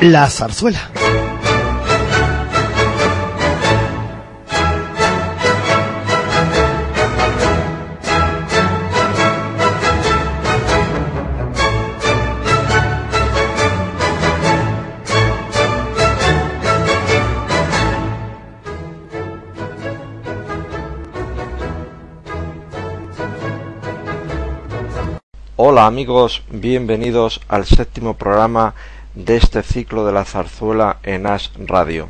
La zarzuela. Hola amigos, bienvenidos al séptimo programa de este ciclo de la zarzuela en As Radio.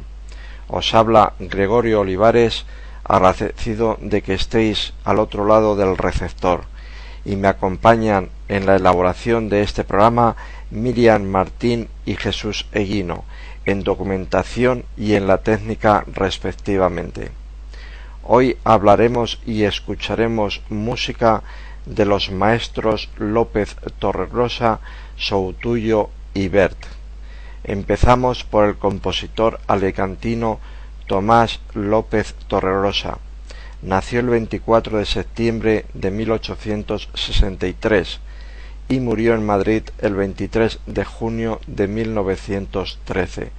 Os habla Gregorio Olivares, agradecido de que estéis al otro lado del receptor y me acompañan en la elaboración de este programa Miriam Martín y Jesús Eguino, en documentación y en la técnica respectivamente. Hoy hablaremos y escucharemos música de los maestros López Torregrosa, Soutuyo Bert. Empezamos por el compositor alecantino Tomás López Torregrosa. Nació el 24 de septiembre de 1863 y murió en Madrid el 23 de junio de 1913.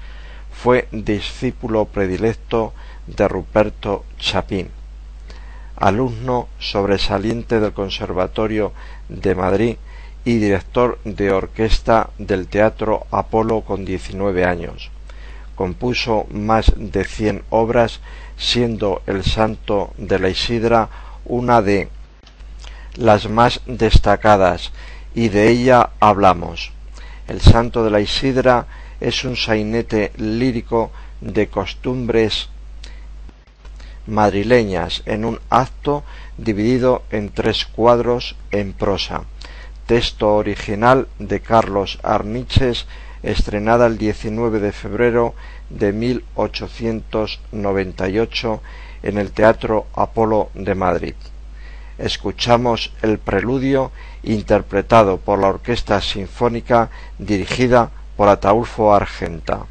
Fue discípulo predilecto de Ruperto Chapín alumno sobresaliente del Conservatorio de Madrid y director de orquesta del Teatro Apolo con 19 años. Compuso más de cien obras, siendo El Santo de la Isidra una de las más destacadas, y de ella hablamos. El Santo de la Isidra es un sainete lírico de costumbres madrileñas en un acto dividido en tres cuadros en prosa. Texto original de Carlos Arniches, estrenada el 19 de febrero de 1898 en el Teatro Apolo de Madrid. Escuchamos el preludio interpretado por la Orquesta Sinfónica dirigida por Ataulfo Argenta.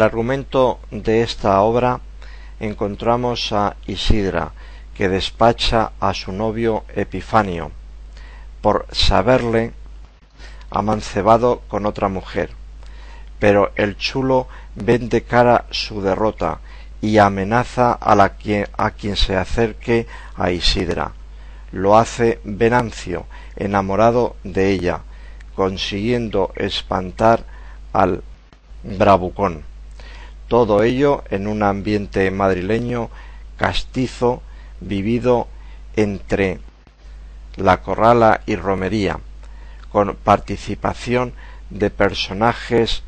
El argumento de esta obra encontramos a Isidra, que despacha a su novio Epifanio, por saberle amancebado con otra mujer. Pero el chulo vende cara su derrota y amenaza a, la a quien se acerque a Isidra. Lo hace Venancio, enamorado de ella, consiguiendo espantar al bravucón. Todo ello en un ambiente madrileño castizo vivido entre la corrala y romería, con participación de personajes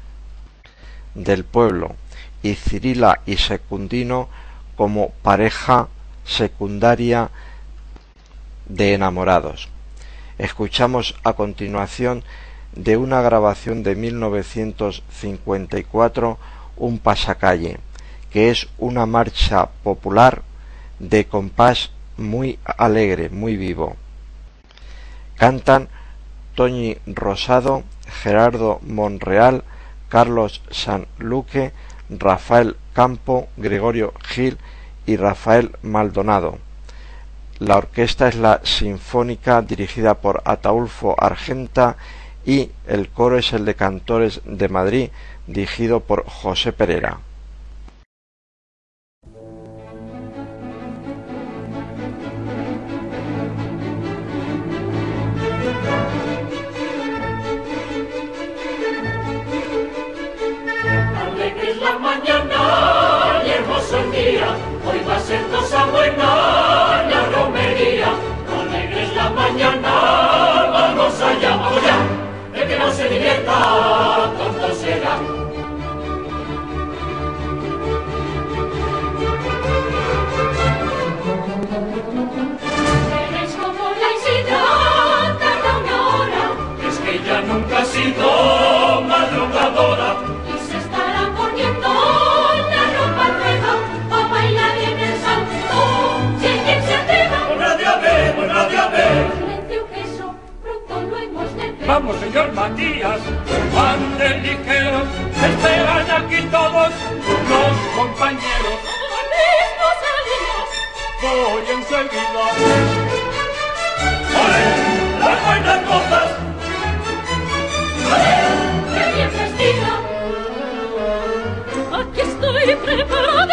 del pueblo y Cirila y Secundino como pareja secundaria de enamorados. Escuchamos a continuación de una grabación de 1954 un pasacalle, que es una marcha popular de compás muy alegre, muy vivo. Cantan Toñi Rosado, Gerardo Monreal, Carlos Sanluque, Rafael Campo, Gregorio Gil y Rafael Maldonado. La orquesta es la Sinfónica dirigida por Ataulfo Argenta y el coro es el de Cantores de Madrid dirigido por José Pereira. Vamos, señor Matías, van ligeros, esperan aquí todos los compañeros. mismo salimos. Voy enseguida. ¡Ole! ¡Las buenas cosas! ¡Ole! ¡Qué bien vestida! Aquí estoy preparada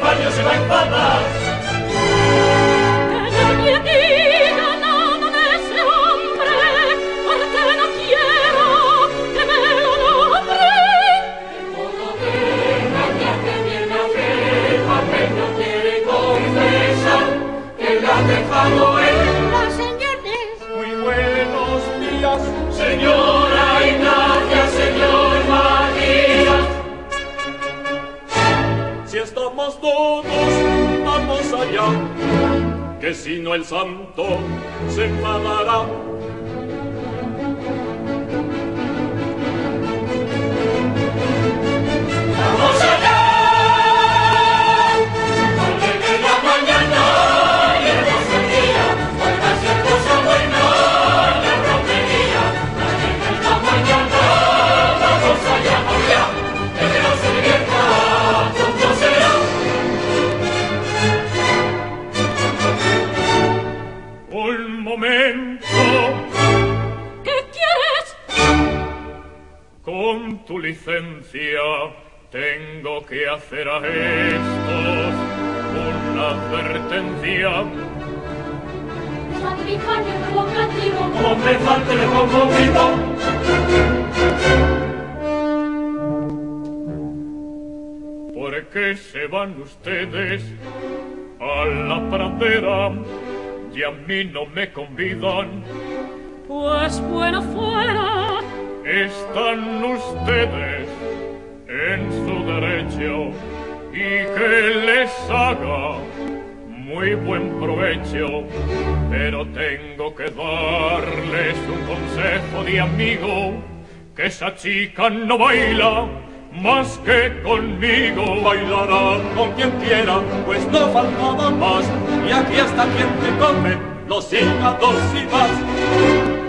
Pipaño se va a enfadar. vecino el santo se enfadará licencia, tengo que hacer a estos una advertencia. ¿Por qué se van ustedes a la pradera y a mí no me convidan? Pues bueno fuera. Están ustedes en su derecho y que les haga muy buen provecho, pero tengo que darles un consejo de amigo, que esa chica no baila más que conmigo. Bailará con quien quiera, pues no faltaba más. Y aquí está quien te come los hígados y más.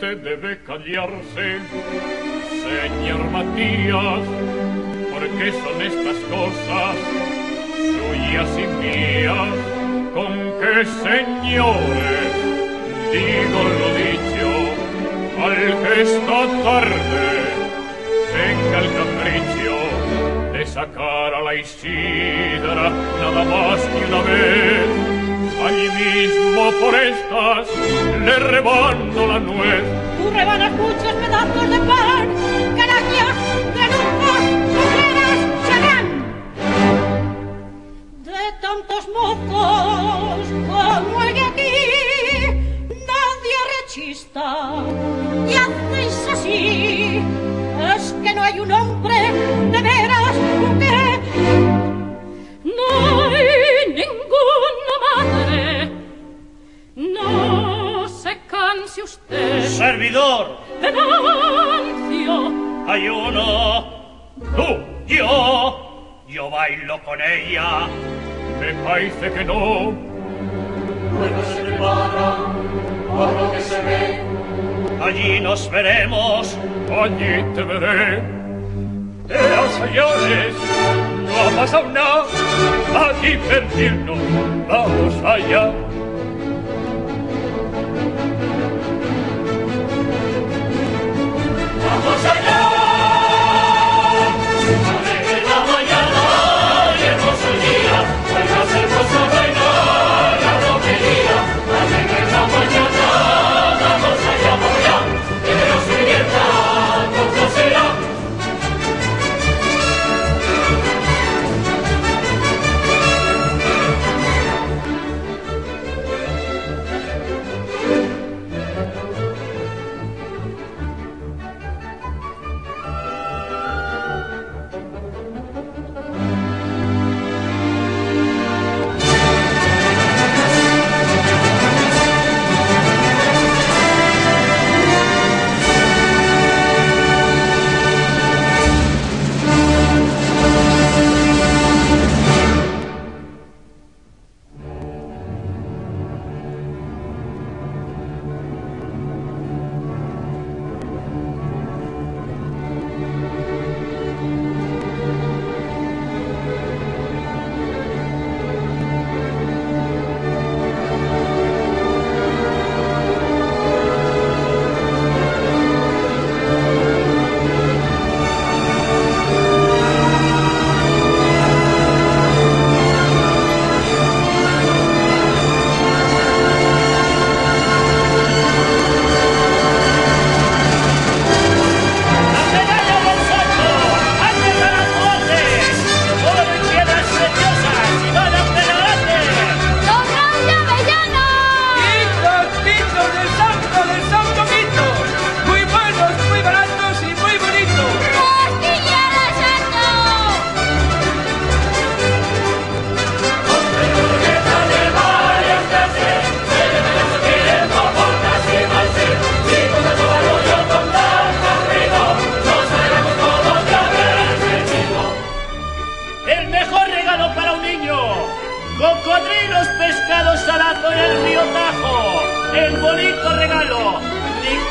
Usted debe callarse, señor Matías, porque son estas cosas suyas y mías. Con que señores, digo lo dicho, al que esta tarde tenga el capricho de sacar a la Isidra nada más que una vez. Allí mismo por estas le rebando la nuez. Tú rebanas muchos pedazos de pan, caraña, granuja, mujeres, serán. De tantos mozos como el de aquí, nadie rechista. Y hacéis así, es que no hay un hombre de veras se canse usted. Servidor, Venancio, hay uno. Tú, yo. Yo bailo con ella. Me parece que no. Bueno se prepara, por lo que se ve. Allí nos veremos. Allí te veré. Eh, señores, no ha pasado nada. A divertirnos. Vamos allá. ¡Vamos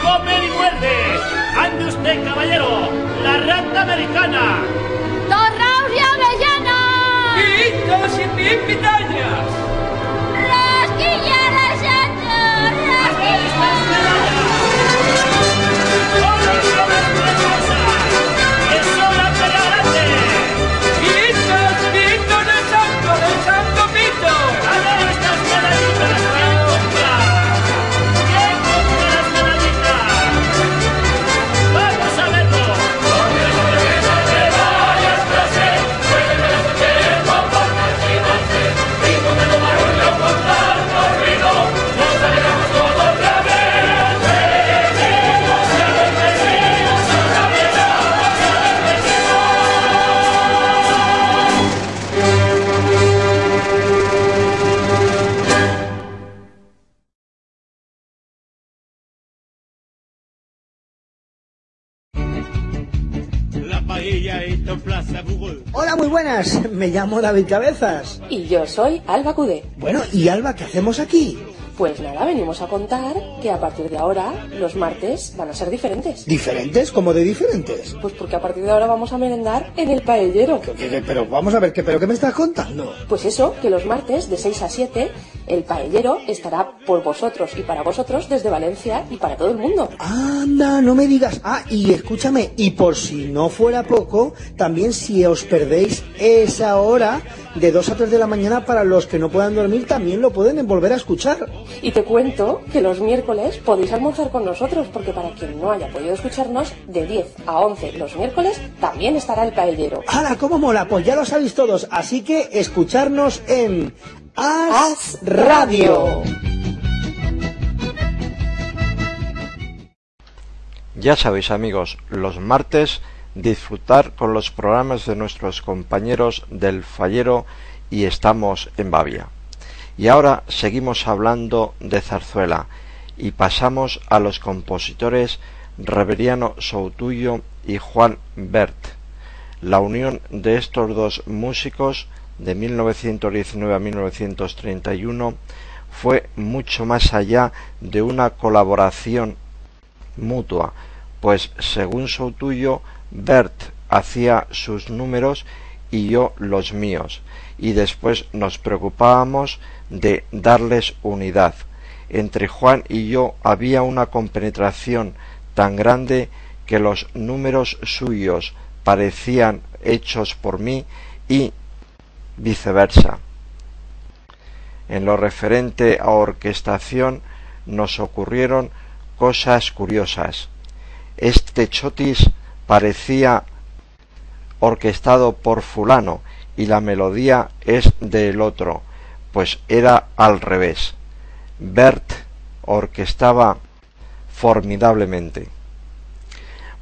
come ni muerde! ¡Ande usted, caballero! ¡La rata americana! ¡Don Raúl Avellana! ¡Mitos y mil pitayas! ¡Costillera Santo! ¡Oro y Me llamo David Cabezas. Y yo soy Alba Cudé. Bueno, ¿y Alba qué hacemos aquí? Pues nada, venimos a contar que a partir de ahora los martes van a ser diferentes. ¿Diferentes? ¿Cómo de diferentes? Pues porque a partir de ahora vamos a merendar en el paellero. ¿Qué- qué- qué? Pero vamos a ver, ¿qué, ¿pero qué me estás contando? Pues eso, que los martes de 6 a 7 el paellero estará por vosotros y para vosotros desde Valencia y para todo el mundo. Anda, no me digas. Ah, y escúchame, y por si no fuera poco, también si os perdéis esa hora de 2 a 3 de la mañana para los que no puedan dormir, también lo pueden volver a escuchar. Y te cuento que los miércoles podéis almorzar con nosotros porque para quien no haya podido escucharnos, de 10 a 11 los miércoles también estará el paellero. ¡Hala, cómo mola! Pues ya lo sabéis todos, así que escucharnos en As As Radio. Ya sabéis amigos, los martes disfrutar con los programas de nuestros compañeros del Fallero y estamos en Bavia. Y ahora seguimos hablando de zarzuela y pasamos a los compositores Reveriano Soutullo y Juan Bert. La unión de estos dos músicos de 1919 a 1931 fue mucho más allá de una colaboración mutua, pues según Soutullo, Bert hacía sus números y yo los míos, y después nos preocupábamos de darles unidad. Entre Juan y yo había una compenetración tan grande que los números suyos parecían hechos por mí y viceversa. En lo referente a orquestación nos ocurrieron cosas curiosas. Este chotis parecía orquestado por fulano y la melodía es del otro, pues era al revés. Bert orquestaba formidablemente.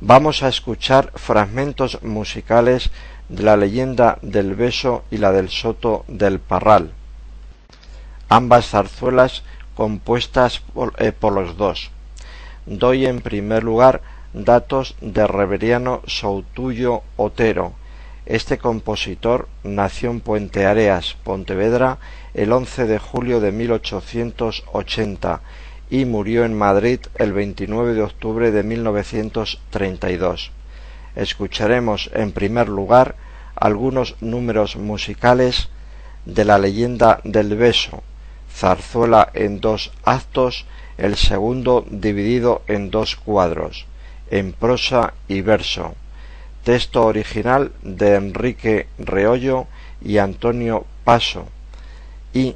Vamos a escuchar fragmentos musicales de la leyenda del beso y la del soto del parral. Ambas zarzuelas compuestas por, eh, por los dos. Doy en primer lugar datos de Reveriano Soutullo Otero. Este compositor nació en Puente Areas, Pontevedra, el 11 de julio de 1880 y murió en Madrid el 29 de octubre de 1932. Escucharemos en primer lugar algunos números musicales de la leyenda del beso, zarzuela en dos actos, el segundo dividido en dos cuadros, en prosa y verso. Texto original de Enrique Reollo y Antonio Paso y,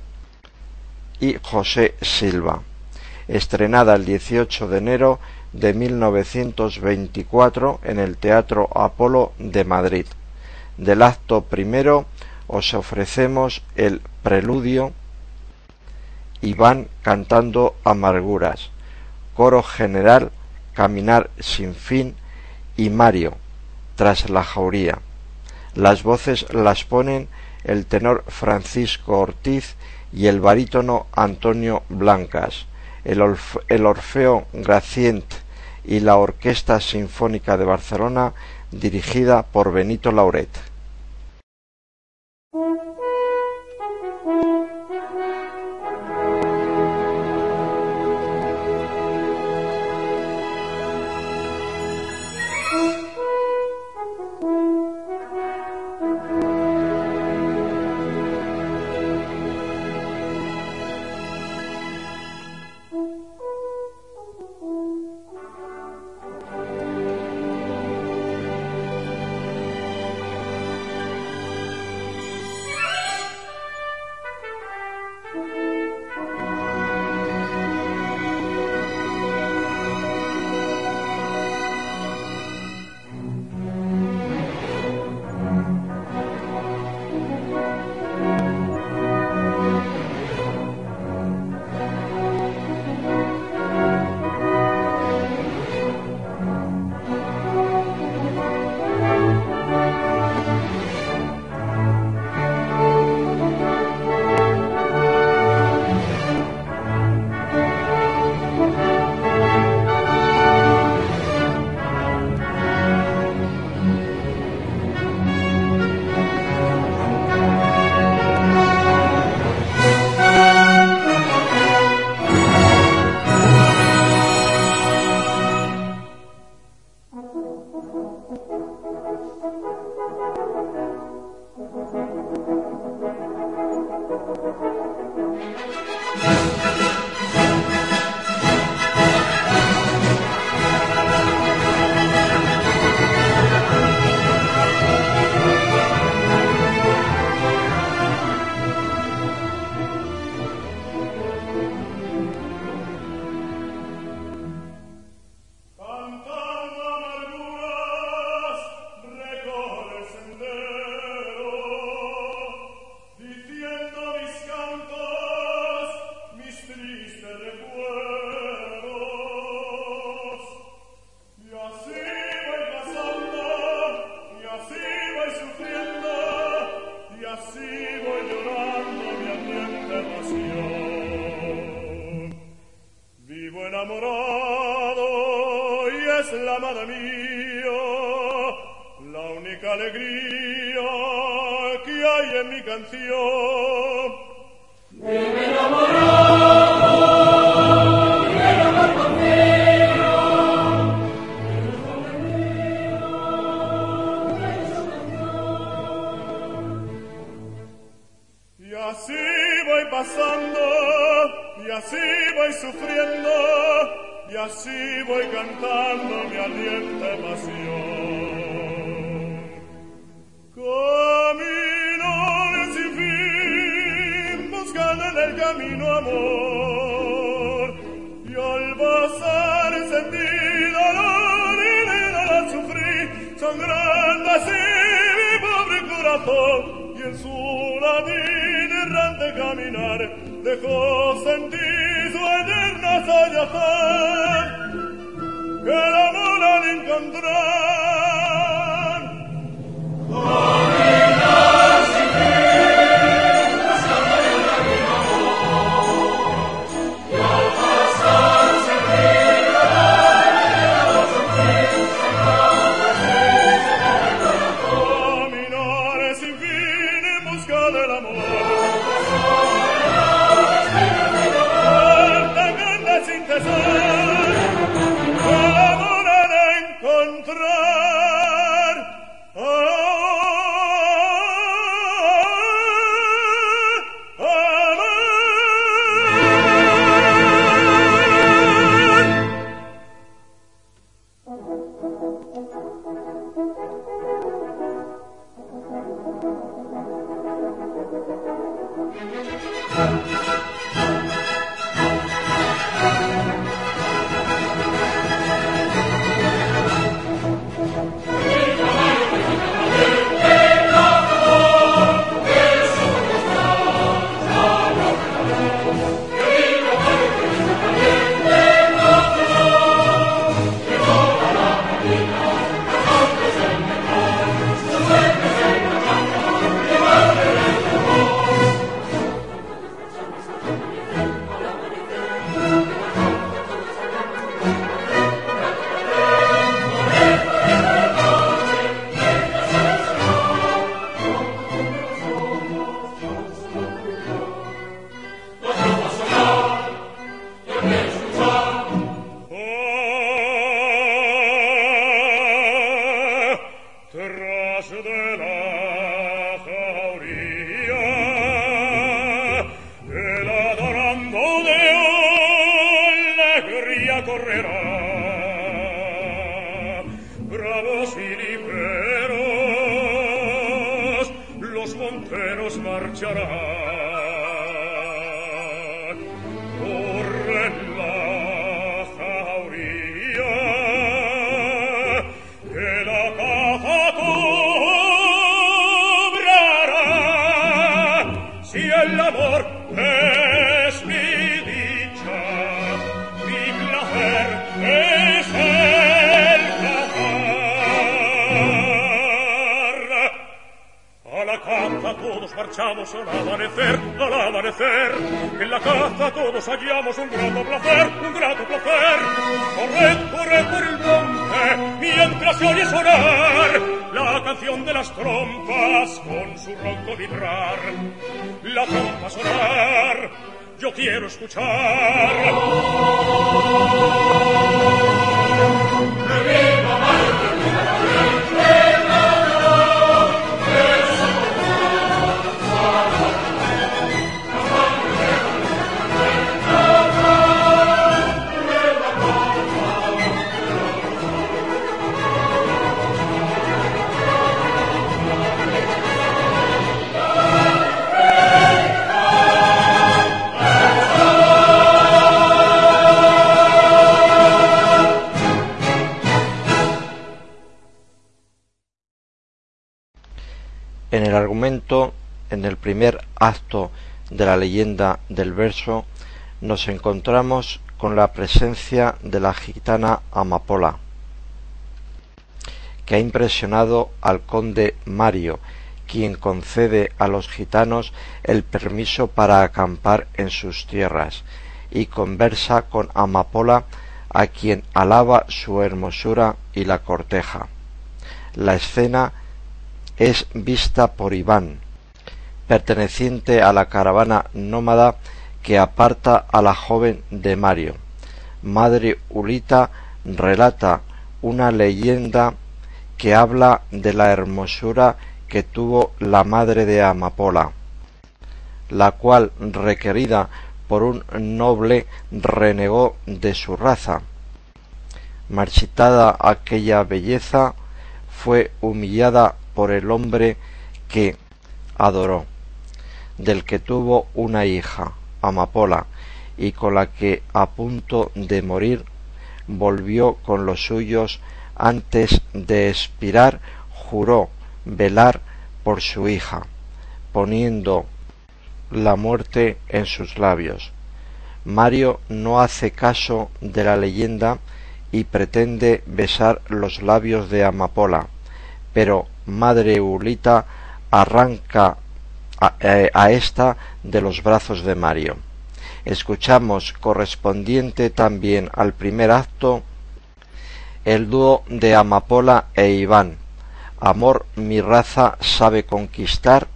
y José Silva. Estrenada el 18 de enero de 1924 en el Teatro Apolo de Madrid. Del acto primero os ofrecemos el preludio y van cantando amarguras, coro general, caminar sin fin y Mario, tras la jauría. Las voces las ponen el tenor Francisco Ortiz y el barítono Antonio Blancas, el, Orf- el Orfeo Gracient y la Orquesta Sinfónica de Barcelona dirigida por Benito Lauret. marchará. marchamos al amanecer, al amanecer. En la caza todos hallamos un grato placer, un grato placer. Corred, corred por el monte, mientras se oye sonar la canción de las trompas con su ronco vibrar. La trompa sonar, yo quiero escuchar. En el primer acto de la leyenda del verso, nos encontramos con la presencia de la gitana Amapola, que ha impresionado al conde Mario, quien concede a los gitanos el permiso para acampar en sus tierras, y conversa con Amapola, a quien alaba su hermosura y la corteja. La escena es vista por Iván, perteneciente a la caravana nómada que aparta a la joven de Mario. Madre Ulita relata una leyenda que habla de la hermosura que tuvo la madre de Amapola, la cual, requerida por un noble, renegó de su raza. Marchitada aquella belleza, fue humillada por el hombre que adoró, del que tuvo una hija, Amapola, y con la que a punto de morir volvió con los suyos antes de expirar juró velar por su hija, poniendo la muerte en sus labios. Mario no hace caso de la leyenda y pretende besar los labios de Amapola, pero Madre Ulita arranca a, eh, a esta de los brazos de Mario. Escuchamos correspondiente también al primer acto el dúo de Amapola e Iván. Amor mi raza sabe conquistar.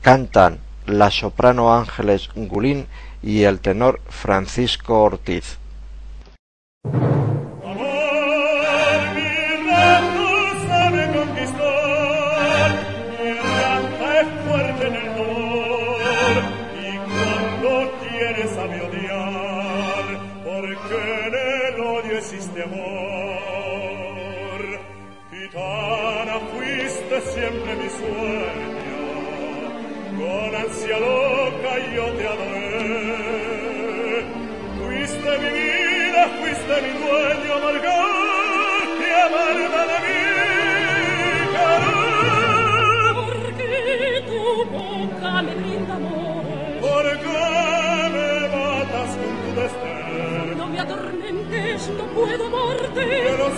Cantan la soprano Ángeles Gulín y el tenor Francisco Ortiz.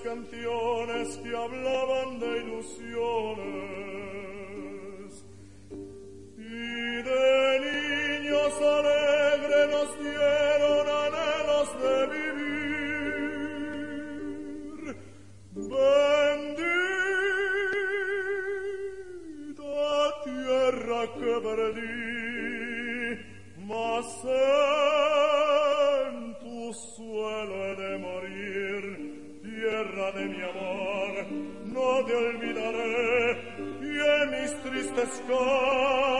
canciones que hablaban de ilusiones sky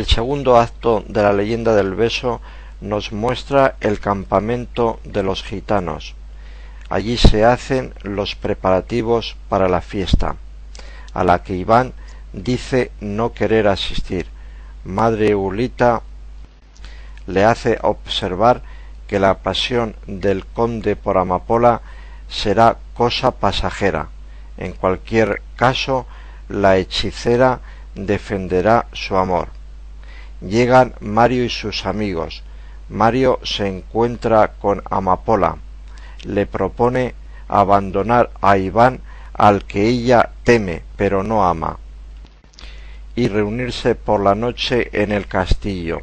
El segundo acto de la leyenda del beso nos muestra el campamento de los gitanos. Allí se hacen los preparativos para la fiesta, a la que Iván dice no querer asistir. Madre Ulita le hace observar que la pasión del conde por Amapola será cosa pasajera. En cualquier caso, la hechicera defenderá su amor. Llegan Mario y sus amigos. Mario se encuentra con Amapola. Le propone abandonar a Iván al que ella teme pero no ama y reunirse por la noche en el castillo.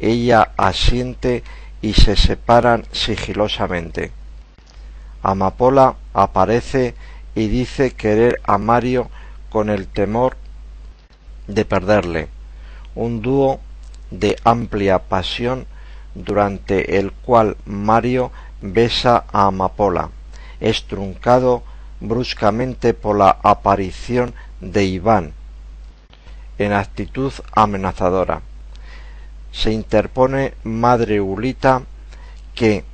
Ella asiente y se separan sigilosamente. Amapola aparece y dice querer a Mario con el temor de perderle. Un dúo de amplia pasión durante el cual Mario besa a Amapola, estruncado bruscamente por la aparición de Iván, en actitud amenazadora. Se interpone Madre Ulita que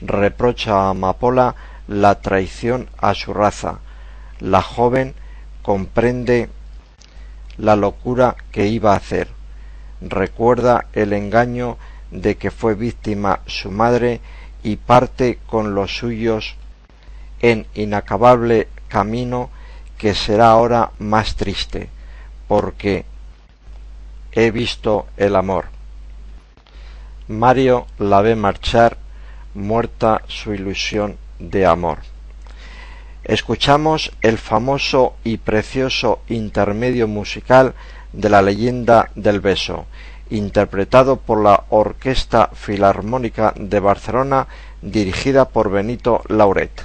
reprocha a Amapola la traición a su raza. La joven comprende la locura que iba a hacer recuerda el engaño de que fue víctima su madre y parte con los suyos en inacabable camino que será ahora más triste, porque he visto el amor. Mario la ve marchar, muerta su ilusión de amor. Escuchamos el famoso y precioso intermedio musical de la leyenda del beso, interpretado por la Orquesta Filarmónica de Barcelona, dirigida por Benito Lauret.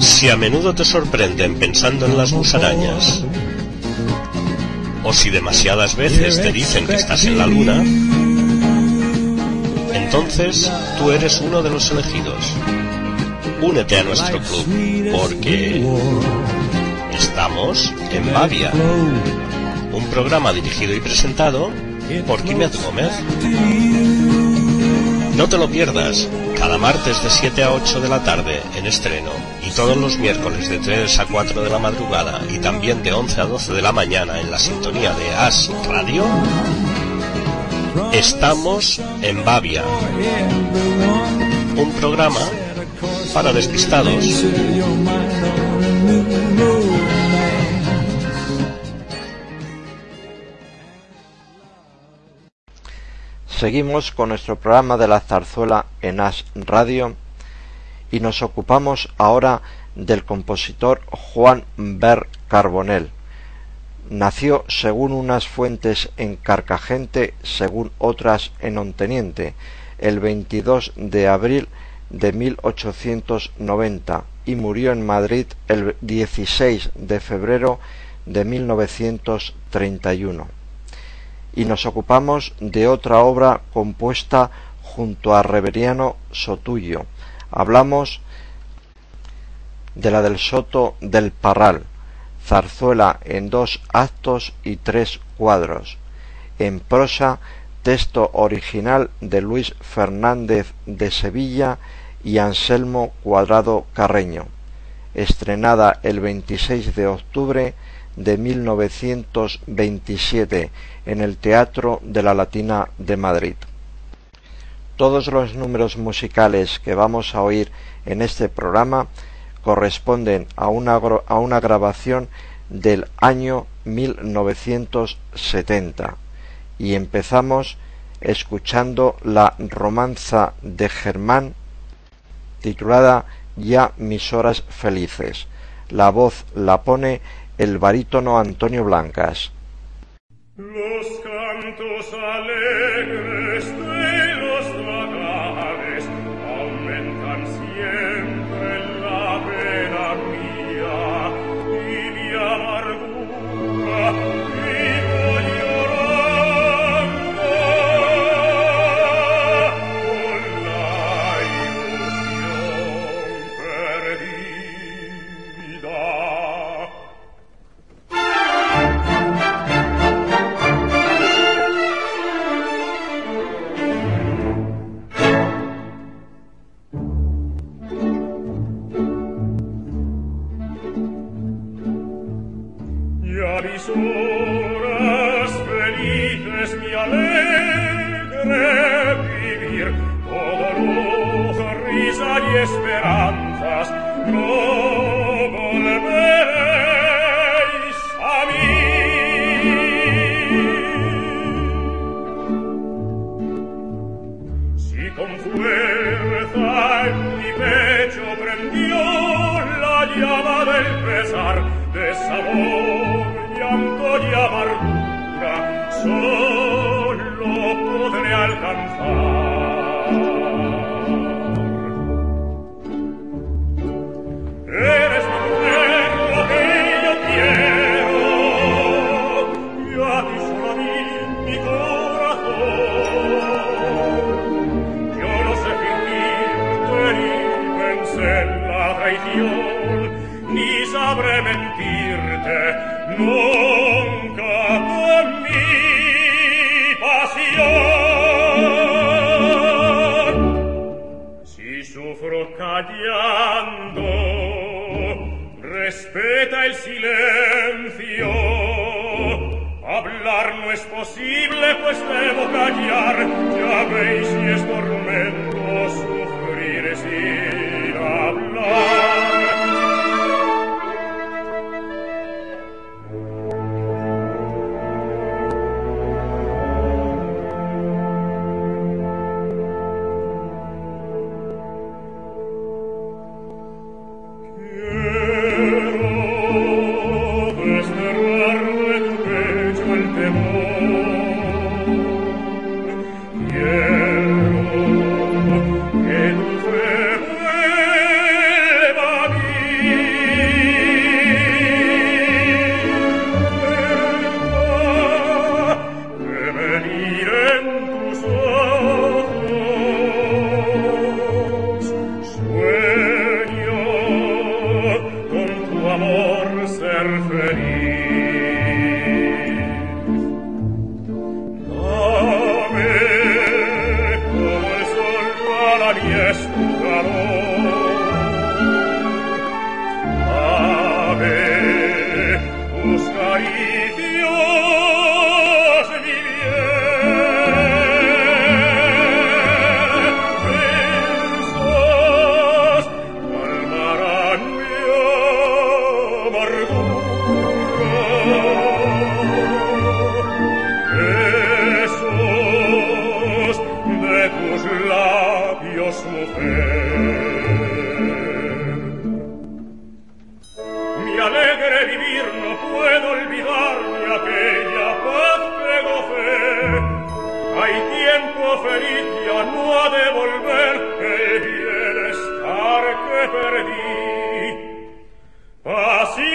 Si a menudo te sorprenden pensando en las musarañas, o si demasiadas veces te dicen que estás en la luna, entonces tú eres uno de los elegidos. Únete a nuestro club, porque estamos en Bavia, un programa dirigido y presentado por Quimet Gómez. No te lo pierdas, cada martes de 7 a 8 de la tarde en estreno y todos los miércoles de 3 a 4 de la madrugada y también de 11 a 12 de la mañana en la sintonía de As Radio. Estamos en Bavia, un programa para despistados. Seguimos con nuestro programa de la zarzuela en As Radio y nos ocupamos ahora del compositor Juan Ber Carbonell. Nació según unas fuentes en Carcagente, según otras en Onteniente, el 22 de abril de 1890 y murió en Madrid el 16 de febrero de 1931 y nos ocupamos de otra obra compuesta junto a Reveriano Sotullo. Hablamos de la del Soto del Parral, zarzuela en dos actos y tres cuadros. En prosa, texto original de Luis Fernández de Sevilla y Anselmo Cuadrado Carreño, estrenada el 26 de octubre de 1927 en el Teatro de la Latina de Madrid. Todos los números musicales que vamos a oír en este programa corresponden a una, a una grabación del año 1970 y empezamos escuchando la romanza de Germán titulada Ya mis horas felices. La voz la pone el barítono Antonio Blancas. Los cantos alegres de los vagabundos. respeta el silencio. Hablar no es posible, pues debo callar. Ya veis si es tormento sufrir sin hablar. no puedo olvidar ni aquella paz que gocé. Hay tiempo feliz ya no ha de volver el bienestar que perdí. Así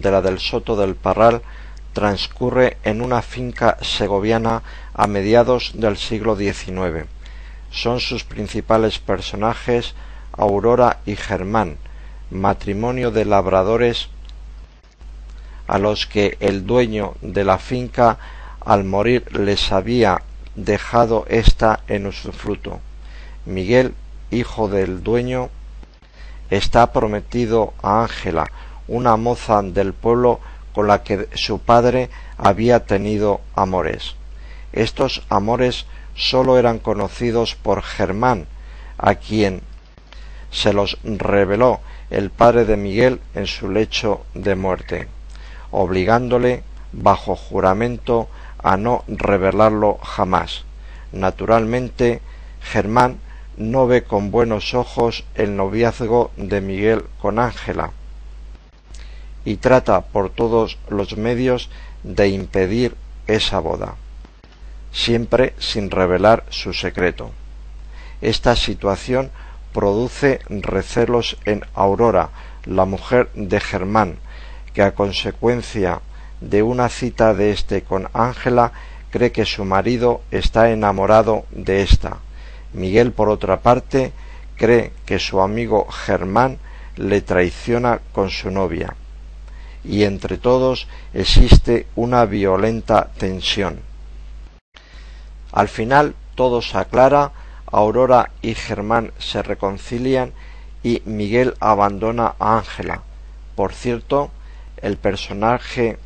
de la del Soto del Parral transcurre en una finca segoviana a mediados del siglo XIX. Son sus principales personajes Aurora y Germán, matrimonio de labradores a los que el dueño de la finca al morir les había dejado ésta en usufruto. Miguel, hijo del dueño, está prometido a Ángela, una moza del pueblo con la que su padre había tenido amores. Estos amores sólo eran conocidos por Germán, a quien se los reveló el padre de Miguel en su lecho de muerte, obligándole bajo juramento a no revelarlo jamás. Naturalmente, Germán no ve con buenos ojos el noviazgo de Miguel con Ángela y trata por todos los medios de impedir esa boda, siempre sin revelar su secreto. Esta situación produce recelos en Aurora, la mujer de Germán, que a consecuencia de una cita de éste con Ángela cree que su marido está enamorado de ésta. Miguel, por otra parte, cree que su amigo Germán le traiciona con su novia. Y entre todos existe una violenta tensión. Al final todo se aclara, Aurora y Germán se reconcilian y Miguel abandona a Ángela. Por cierto, el personaje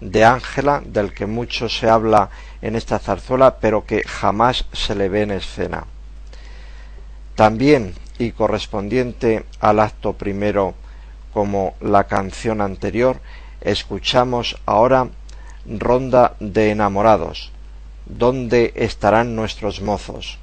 de Ángela, del que mucho se habla en esta zarzuela, pero que jamás se le ve en escena. También, y correspondiente al acto primero como la canción anterior, escuchamos ahora Ronda de enamorados. ¿Dónde estarán nuestros mozos?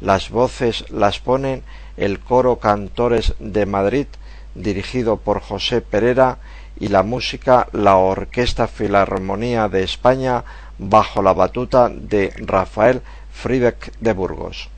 Las voces las ponen el coro Cantores de Madrid, dirigido por José Pereira, y la música la Orquesta Filarmonía de España bajo la batuta de Rafael Fribeck de Burgos.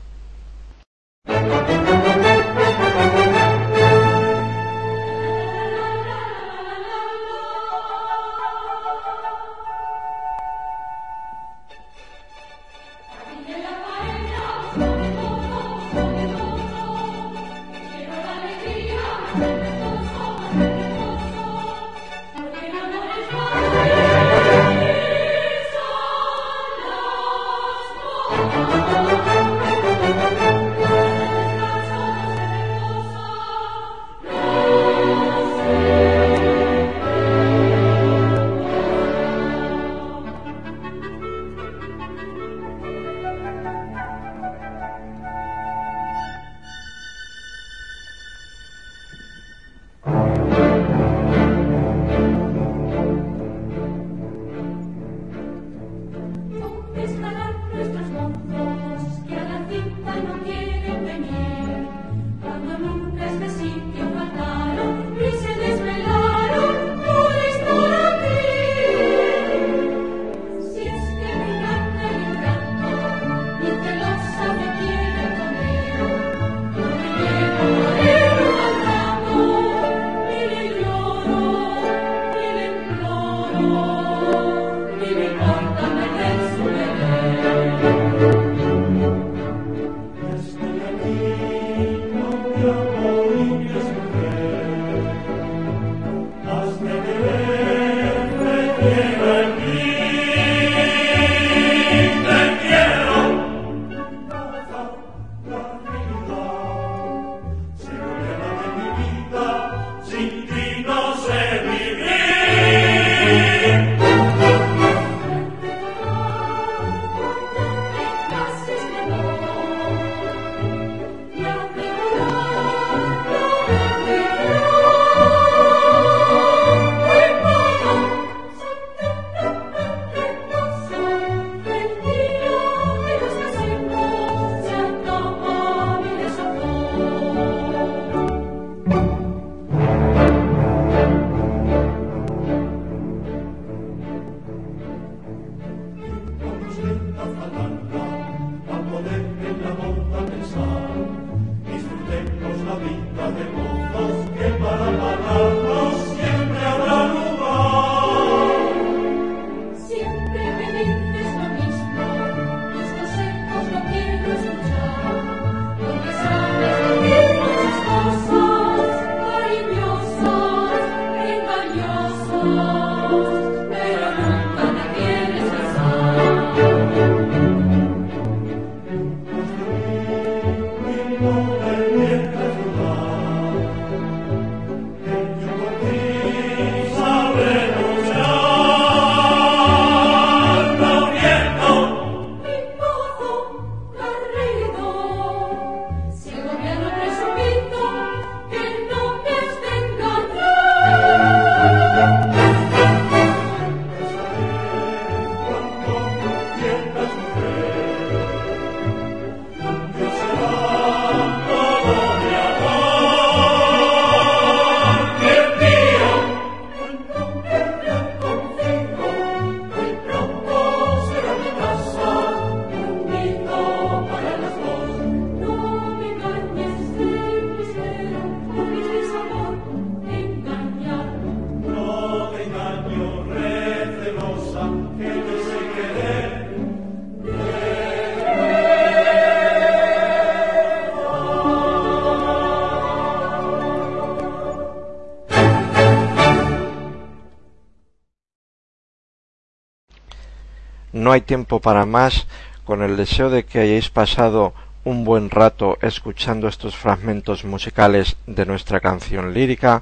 Hay tiempo para más, con el deseo de que hayáis pasado un buen rato escuchando estos fragmentos musicales de nuestra canción lírica,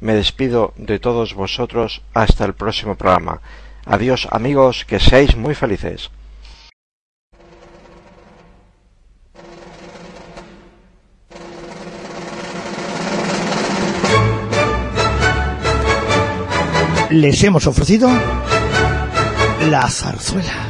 me despido de todos vosotros hasta el próximo programa. Adiós amigos, que seáis muy felices. Les hemos ofrecido la zarzuela.